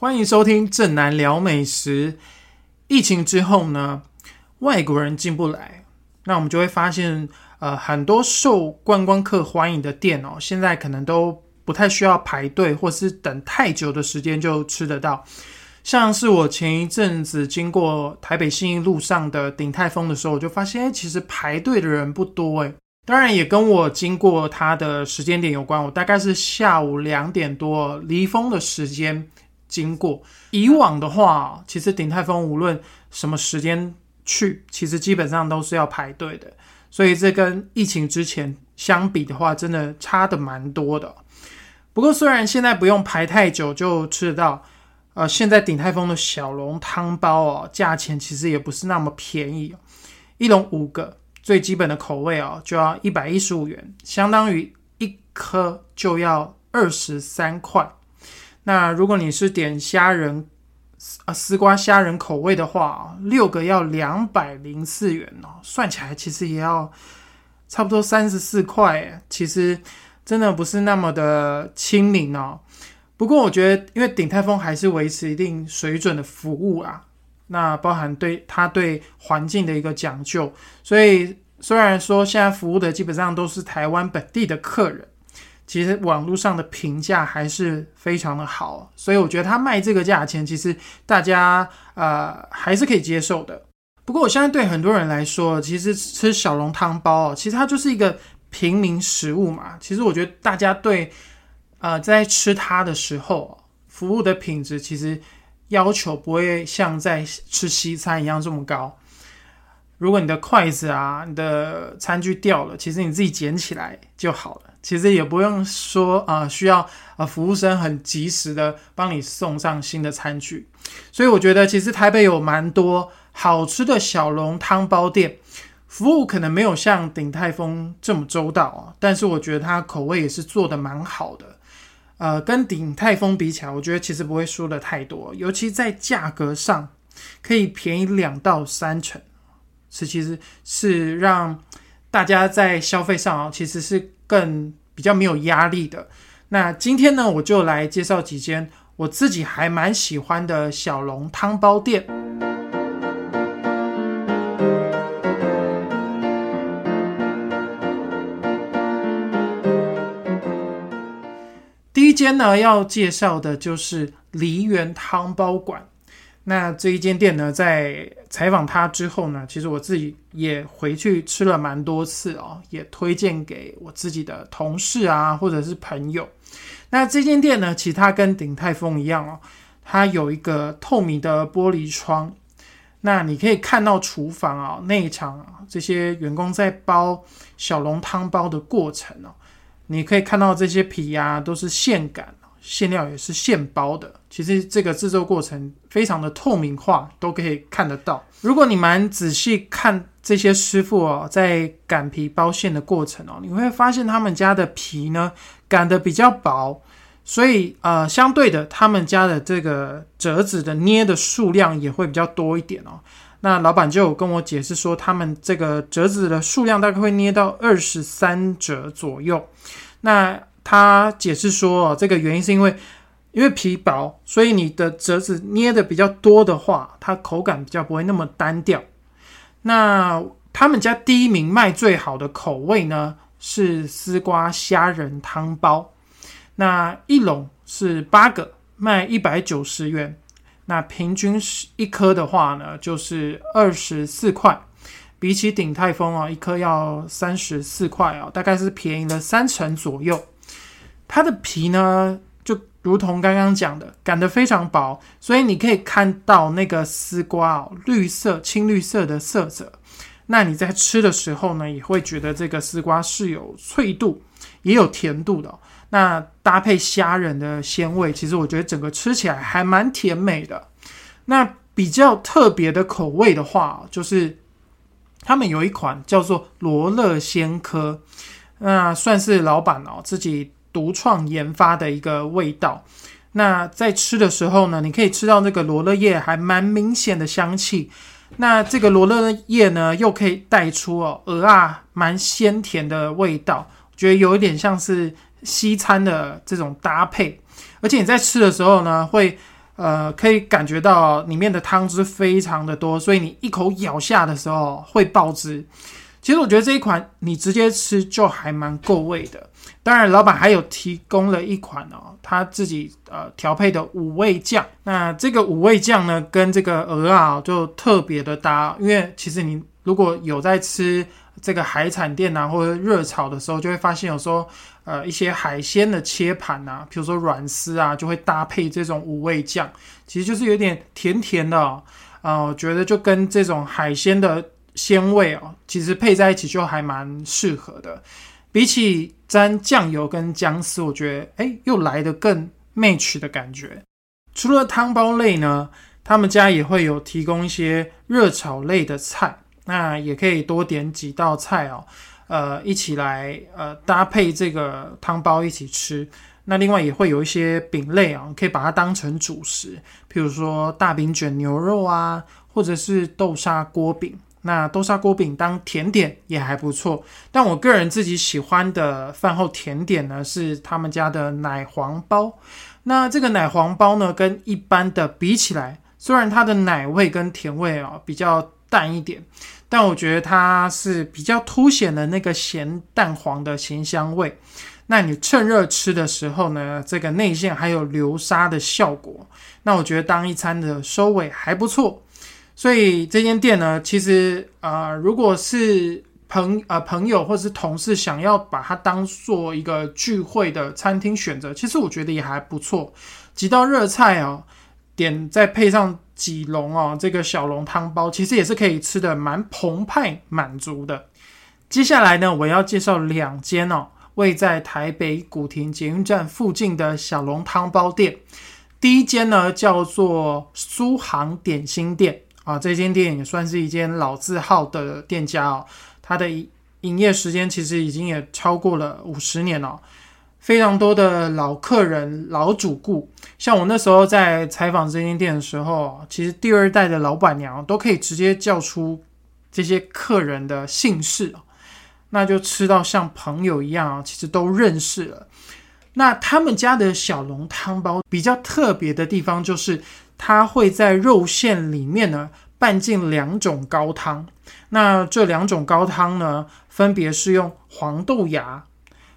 欢迎收听正南聊美食。疫情之后呢，外国人进不来，那我们就会发现，呃，很多受观光客欢迎的店哦，现在可能都不太需要排队或是等太久的时间就吃得到。像是我前一阵子经过台北信义路上的鼎泰丰的时候，我就发现，哎，其实排队的人不多，哎。当然也跟我经过它的时间点有关，我大概是下午两点多离峰的时间。经过以往的话，其实鼎泰丰无论什么时间去，其实基本上都是要排队的。所以这跟疫情之前相比的话，真的差的蛮多的。不过虽然现在不用排太久就吃得到，呃，现在鼎泰丰的小笼汤包哦，价钱其实也不是那么便宜，一笼五个最基本的口味哦，就要一百一十五元，相当于一颗就要二十三块。那如果你是点虾仁，啊丝瓜虾仁口味的话，六个要两百零四元哦，算起来其实也要差不多三十四块，其实真的不是那么的亲民哦。不过我觉得，因为鼎泰丰还是维持一定水准的服务啊，那包含对它对环境的一个讲究，所以虽然说现在服务的基本上都是台湾本地的客人。其实网络上的评价还是非常的好，所以我觉得他卖这个价钱，其实大家呃还是可以接受的。不过我相信对很多人来说，其实吃小笼汤包哦，其实它就是一个平民食物嘛。其实我觉得大家对呃在吃它的时候，服务的品质其实要求不会像在吃西餐一样这么高。如果你的筷子啊、你的餐具掉了，其实你自己捡起来就好了。其实也不用说啊，需要啊服务生很及时的帮你送上新的餐具，所以我觉得其实台北有蛮多好吃的小笼汤包店，服务可能没有像鼎泰丰这么周到啊，但是我觉得它口味也是做的蛮好的，呃，跟鼎泰丰比起来，我觉得其实不会输的太多，尤其在价格上可以便宜两到三成，是其实是让大家在消费上啊，其实是。更比较没有压力的。那今天呢，我就来介绍几间我自己还蛮喜欢的小笼汤包店。第一间呢，要介绍的就是梨园汤包馆。那这一间店呢，在采访他之后呢，其实我自己也回去吃了蛮多次哦，也推荐给我自己的同事啊，或者是朋友。那这间店呢，其实它跟鼎泰丰一样哦，它有一个透明的玻璃窗，那你可以看到厨房啊、内场啊这些员工在包小笼汤包的过程哦，你可以看到这些皮呀都是现擀。馅料也是现包的，其实这个制作过程非常的透明化，都可以看得到。如果你蛮仔细看这些师傅哦，在擀皮包馅的过程哦，你会发现他们家的皮呢擀的比较薄，所以呃，相对的，他们家的这个折子的捏的数量也会比较多一点哦。那老板就有跟我解释说，他们这个折子的数量大概会捏到二十三折左右。那他解释说，这个原因是因为，因为皮薄，所以你的折子捏的比较多的话，它口感比较不会那么单调。那他们家第一名卖最好的口味呢，是丝瓜虾仁汤包。那一笼是八个，卖一百九十元。那平均是一颗的话呢，就是二十四块。比起鼎泰丰啊，一颗要三十四块啊，大概是便宜了三成左右。它的皮呢，就如同刚刚讲的，擀得非常薄，所以你可以看到那个丝瓜哦，绿色、青绿色的色泽。那你在吃的时候呢，也会觉得这个丝瓜是有脆度，也有甜度的。那搭配虾仁的鲜味，其实我觉得整个吃起来还蛮甜美的。那比较特别的口味的话，就是他们有一款叫做罗勒鲜科，那算是老板哦自己。独创研发的一个味道，那在吃的时候呢，你可以吃到那个罗勒叶还蛮明显的香气。那这个罗勒叶呢，又可以带出哦鹅啊蛮鲜甜的味道，觉得有一点像是西餐的这种搭配。而且你在吃的时候呢，会呃，可以感觉到里面的汤汁非常的多，所以你一口咬下的时候会爆汁。其实我觉得这一款你直接吃就还蛮够味的。当然，老板还有提供了一款哦，他自己呃调配的五味酱。那这个五味酱呢，跟这个鹅啊就特别的搭，因为其实你如果有在吃这个海产店啊或者热炒的时候，就会发现有时候呃一些海鲜的切盘啊，比如说软丝啊，就会搭配这种五味酱，其实就是有点甜甜的啊，我觉得就跟这种海鲜的。鲜味哦，其实配在一起就还蛮适合的。比起沾酱油跟姜丝，我觉得哎，又来的更 match 的感觉。除了汤包类呢，他们家也会有提供一些热炒类的菜，那也可以多点几道菜哦，呃，一起来呃搭配这个汤包一起吃。那另外也会有一些饼类啊，可以把它当成主食，譬如说大饼卷牛肉啊，或者是豆沙锅饼。那豆沙锅饼当甜点也还不错，但我个人自己喜欢的饭后甜点呢是他们家的奶黄包。那这个奶黄包呢，跟一般的比起来，虽然它的奶味跟甜味啊比较淡一点，但我觉得它是比较凸显了那个咸蛋黄的咸香味。那你趁热吃的时候呢，这个内馅还有流沙的效果，那我觉得当一餐的收尾还不错。所以这间店呢，其实呃，如果是朋呃朋友或是同事想要把它当做一个聚会的餐厅选择，其实我觉得也还不错。几道热菜哦，点再配上几笼哦，这个小笼汤包，其实也是可以吃的蛮澎湃满足的。接下来呢，我要介绍两间哦，位在台北古亭捷运站附近的小笼汤包店。第一间呢，叫做苏杭点心店。啊，这间店也算是一间老字号的店家哦。它的营业时间其实已经也超过了五十年了，非常多的老客人、老主顾。像我那时候在采访这间店的时候，其实第二代的老板娘都可以直接叫出这些客人的姓氏那就吃到像朋友一样啊，其实都认识了。那他们家的小笼汤包比较特别的地方就是。它会在肉馅里面呢拌进两种高汤，那这两种高汤呢，分别是用黄豆芽、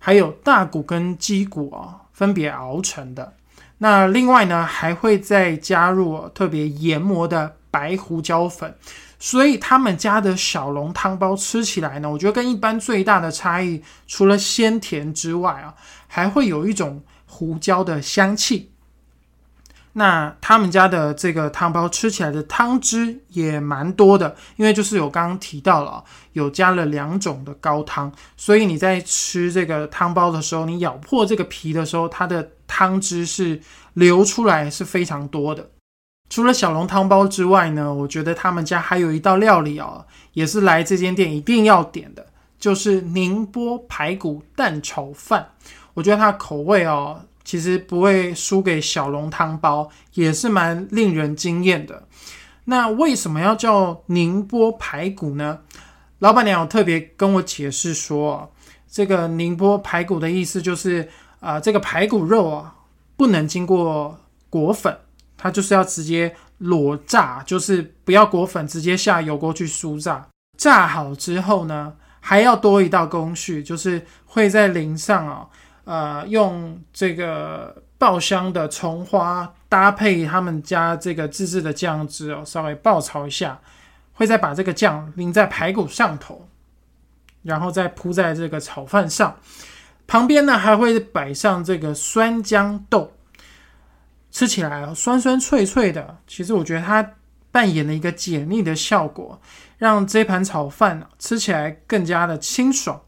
还有大骨跟鸡骨啊，分别熬成的。那另外呢，还会再加入特别研磨的白胡椒粉，所以他们家的小笼汤包吃起来呢，我觉得跟一般最大的差异，除了鲜甜之外啊，还会有一种胡椒的香气。那他们家的这个汤包吃起来的汤汁也蛮多的，因为就是有刚刚提到了，有加了两种的高汤，所以你在吃这个汤包的时候，你咬破这个皮的时候，它的汤汁是流出来是非常多的。除了小笼汤包之外呢，我觉得他们家还有一道料理哦，也是来这间店一定要点的，就是宁波排骨蛋炒饭。我觉得它的口味哦。其实不会输给小笼汤包，也是蛮令人惊艳的。那为什么要叫宁波排骨呢？老板娘有特别跟我解释说，这个宁波排骨的意思就是啊，这个排骨肉啊不能经过裹粉，它就是要直接裸炸，就是不要裹粉，直接下油锅去酥炸。炸好之后呢，还要多一道工序，就是会在淋上啊。呃，用这个爆香的葱花搭配他们家这个自制的酱汁哦，稍微爆炒一下，会再把这个酱淋在排骨上头，然后再铺在这个炒饭上。旁边呢还会摆上这个酸豇豆，吃起来酸酸脆脆的。其实我觉得它扮演了一个解腻的效果，让这盘炒饭吃起来更加的清爽。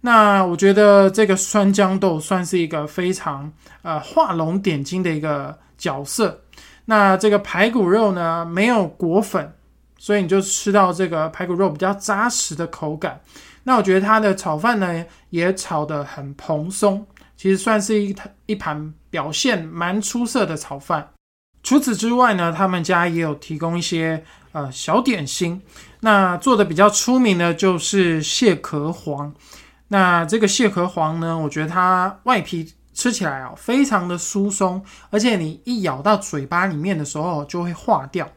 那我觉得这个酸豇豆算是一个非常呃画龙点睛的一个角色。那这个排骨肉呢没有裹粉，所以你就吃到这个排骨肉比较扎实的口感。那我觉得它的炒饭呢也炒得很蓬松，其实算是一一盘表现蛮出色的炒饭。除此之外呢，他们家也有提供一些呃小点心。那做的比较出名的就是蟹壳黄。那这个蟹壳黄呢？我觉得它外皮吃起来哦，非常的酥松，而且你一咬到嘴巴里面的时候就会化掉，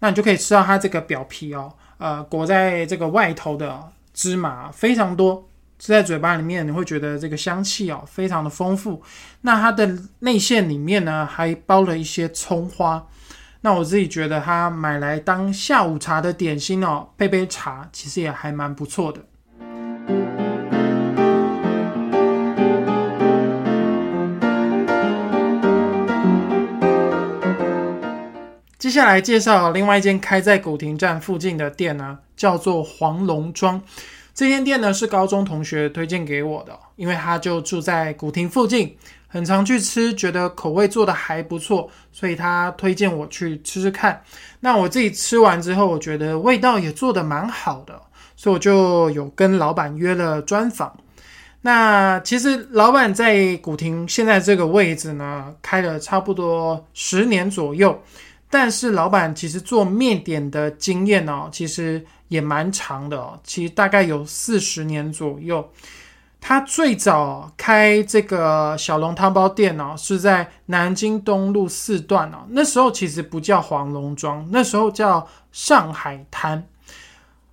那你就可以吃到它这个表皮哦，呃，裹在这个外头的芝麻非常多。吃在嘴巴里面，你会觉得这个香气哦，非常的丰富。那它的内馅里面呢，还包了一些葱花。那我自己觉得，它买来当下午茶的点心哦，配杯茶，其实也还蛮不错的。接下来介绍另外一间开在古亭站附近的店呢，叫做黄龙庄。这间店呢是高中同学推荐给我的，因为他就住在古亭附近，很常去吃，觉得口味做的还不错，所以他推荐我去吃吃看。那我自己吃完之后，我觉得味道也做的蛮好的，所以我就有跟老板约了专访。那其实老板在古亭现在这个位置呢，开了差不多十年左右，但是老板其实做面点的经验呢，其实。也蛮长的哦，其实大概有四十年左右。他最早开这个小笼汤包店哦，是在南京东路四段哦。那时候其实不叫黄龙庄，那时候叫上海滩。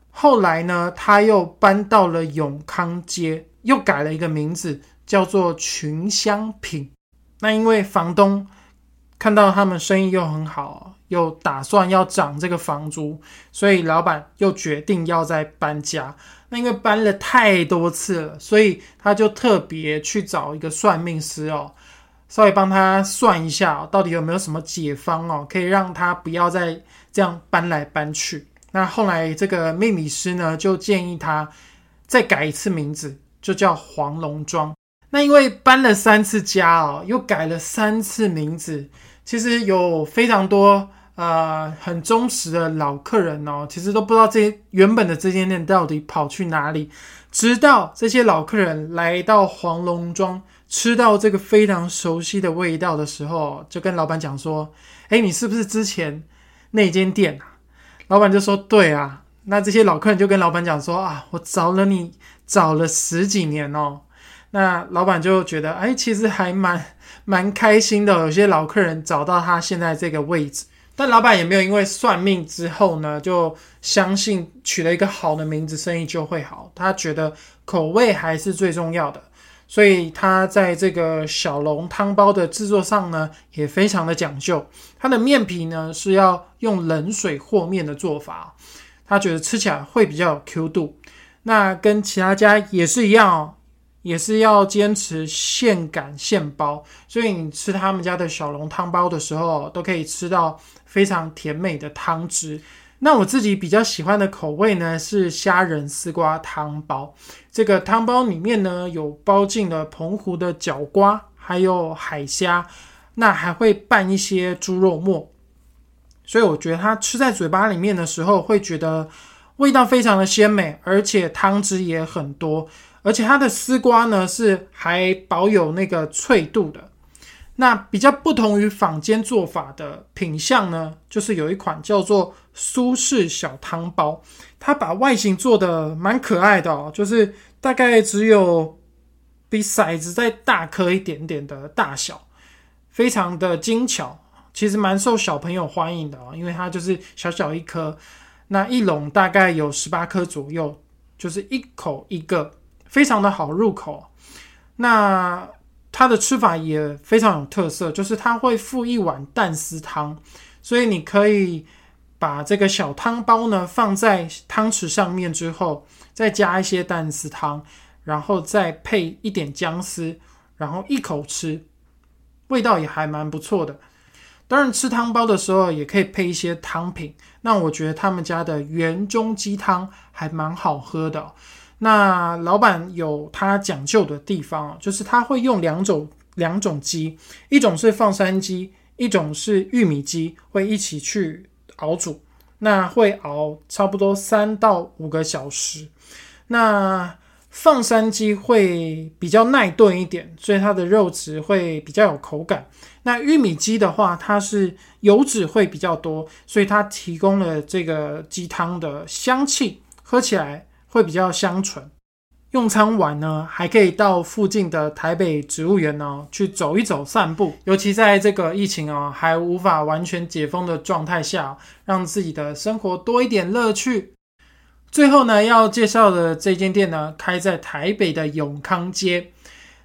后来呢，他又搬到了永康街，又改了一个名字，叫做群香品。那因为房东看到他们生意又很好。又打算要涨这个房租，所以老板又决定要再搬家。那因为搬了太多次了，所以他就特别去找一个算命师哦，稍微帮他算一下，到底有没有什么解方哦，可以让他不要再这样搬来搬去。那后来这个命理师呢，就建议他再改一次名字，就叫黄龙庄。那因为搬了三次家哦，又改了三次名字，其实有非常多。呃，很忠实的老客人哦，其实都不知道这原本的这间店到底跑去哪里。直到这些老客人来到黄龙庄，吃到这个非常熟悉的味道的时候，就跟老板讲说：“哎，你是不是之前那间店啊？”老板就说：“对啊。”那这些老客人就跟老板讲说：“啊，我找了你找了十几年哦。”那老板就觉得：“哎，其实还蛮蛮开心的，有些老客人找到他现在这个位置。”但老板也没有因为算命之后呢，就相信取了一个好的名字，生意就会好。他觉得口味还是最重要的，所以他在这个小笼汤包的制作上呢，也非常的讲究。它的面皮呢是要用冷水和面的做法，他觉得吃起来会比较有 Q 度。那跟其他家也是一样哦。也是要坚持现擀现包，所以你吃他们家的小笼汤包的时候，都可以吃到非常甜美的汤汁。那我自己比较喜欢的口味呢，是虾仁丝瓜汤包。这个汤包里面呢，有包进了澎湖的角瓜，还有海虾，那还会拌一些猪肉末，所以我觉得它吃在嘴巴里面的时候，会觉得味道非常的鲜美，而且汤汁也很多。而且它的丝瓜呢是还保有那个脆度的。那比较不同于坊间做法的品相呢，就是有一款叫做苏式小汤包，它把外形做的蛮可爱的哦，就是大概只有比骰子再大颗一点点的大小，非常的精巧，其实蛮受小朋友欢迎的哦，因为它就是小小一颗，那一笼大概有十八颗左右，就是一口一个。非常的好入口，那它的吃法也非常有特色，就是它会附一碗蛋丝汤，所以你可以把这个小汤包呢放在汤匙上面之后，再加一些蛋丝汤，然后再配一点姜丝，然后一口吃，味道也还蛮不错的。当然吃汤包的时候也可以配一些汤品，那我觉得他们家的圆中鸡汤还蛮好喝的。那老板有他讲究的地方就是他会用两种两种鸡，一种是放山鸡，一种是玉米鸡，会一起去熬煮。那会熬差不多三到五个小时。那放山鸡会比较耐炖一点，所以它的肉质会比较有口感。那玉米鸡的话，它是油脂会比较多，所以它提供了这个鸡汤的香气，喝起来。会比较香醇，用餐完呢，还可以到附近的台北植物园呢去走一走、散步。尤其在这个疫情啊还无法完全解封的状态下，让自己的生活多一点乐趣。最后呢，要介绍的这间店呢，开在台北的永康街。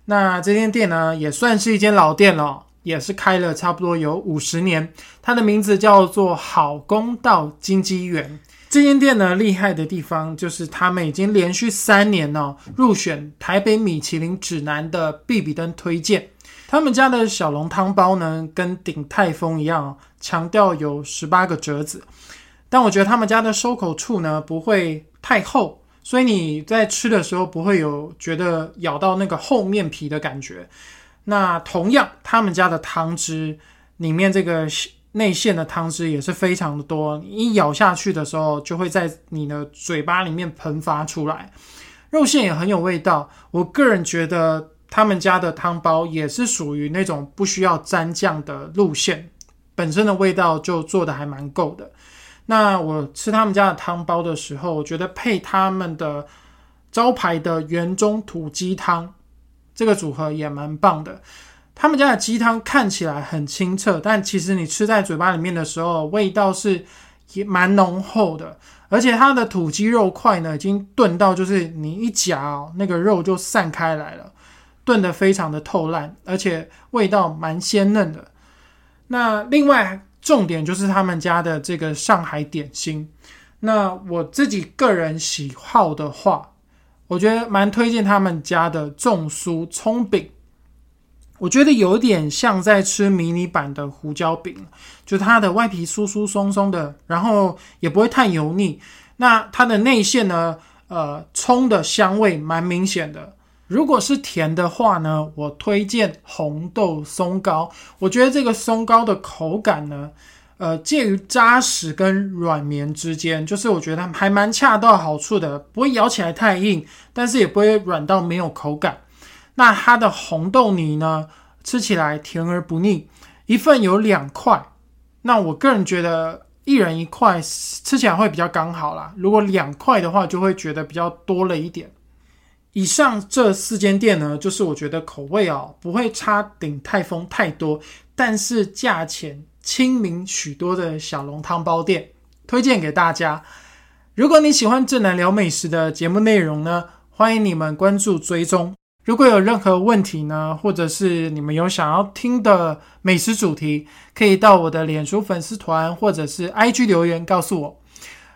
那这间店呢，也算是一间老店了，也是开了差不多有五十年。它的名字叫做好公道金鸡园。这间店呢，厉害的地方就是他们已经连续三年呢入选台北米其林指南的必比登推荐。他们家的小笼汤包呢，跟鼎泰丰一样，强调有十八个折子。但我觉得他们家的收口处呢不会太厚，所以你在吃的时候不会有觉得咬到那个厚面皮的感觉。那同样，他们家的汤汁里面这个。内馅的汤汁也是非常的多，你一咬下去的时候，就会在你的嘴巴里面喷发出来。肉馅也很有味道，我个人觉得他们家的汤包也是属于那种不需要沾酱的路线，本身的味道就做的还蛮够的。那我吃他们家的汤包的时候，我觉得配他们的招牌的圆中土鸡汤，这个组合也蛮棒的。他们家的鸡汤看起来很清澈，但其实你吃在嘴巴里面的时候，味道是也蛮浓厚的。而且它的土鸡肉块呢，已经炖到就是你一夹哦，那个肉就散开来了，炖得非常的透烂，而且味道蛮鲜嫩的。那另外重点就是他们家的这个上海点心。那我自己个人喜好的话，我觉得蛮推荐他们家的重酥葱饼。我觉得有点像在吃迷你版的胡椒饼，就它的外皮酥酥松松的，然后也不会太油腻。那它的内馅呢，呃，葱的香味蛮明显的。如果是甜的话呢，我推荐红豆松糕。我觉得这个松糕的口感呢，呃，介于扎实跟软绵之间，就是我觉得还蛮恰到好处的，不会咬起来太硬，但是也不会软到没有口感。那它的红豆泥呢，吃起来甜而不腻，一份有两块。那我个人觉得一人一块吃起来会比较刚好啦。如果两块的话，就会觉得比较多了一点。以上这四间店呢，就是我觉得口味哦不会差鼎泰丰太多，但是价钱亲民许多的小笼汤包店，推荐给大家。如果你喜欢正南聊美食的节目内容呢，欢迎你们关注追踪。如果有任何问题呢，或者是你们有想要听的美食主题，可以到我的脸书粉丝团或者是 IG 留言告诉我。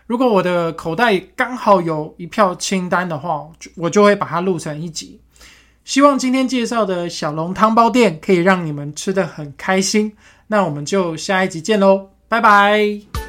如果我的口袋刚好有一票清单的话，我就会把它录成一集。希望今天介绍的小笼汤包店可以让你们吃的很开心。那我们就下一集见喽，拜拜。